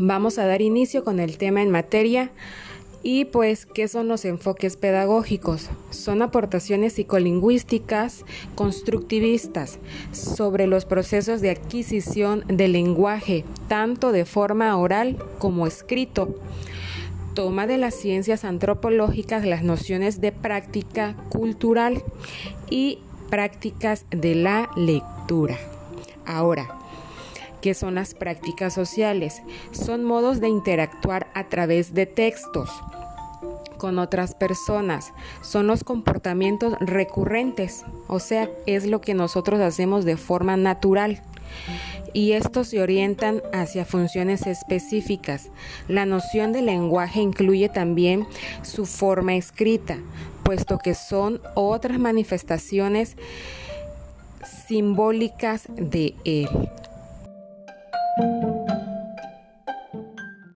vamos a dar inicio con el tema en materia. Y pues, ¿qué son los enfoques pedagógicos? Son aportaciones psicolingüísticas constructivistas sobre los procesos de adquisición del lenguaje, tanto de forma oral como escrito. Toma de las ciencias antropológicas las nociones de práctica cultural y prácticas de la lectura. Ahora, ¿Qué son las prácticas sociales? Son modos de interactuar a través de textos con otras personas. Son los comportamientos recurrentes, o sea, es lo que nosotros hacemos de forma natural. Y estos se orientan hacia funciones específicas. La noción de lenguaje incluye también su forma escrita, puesto que son otras manifestaciones simbólicas de él.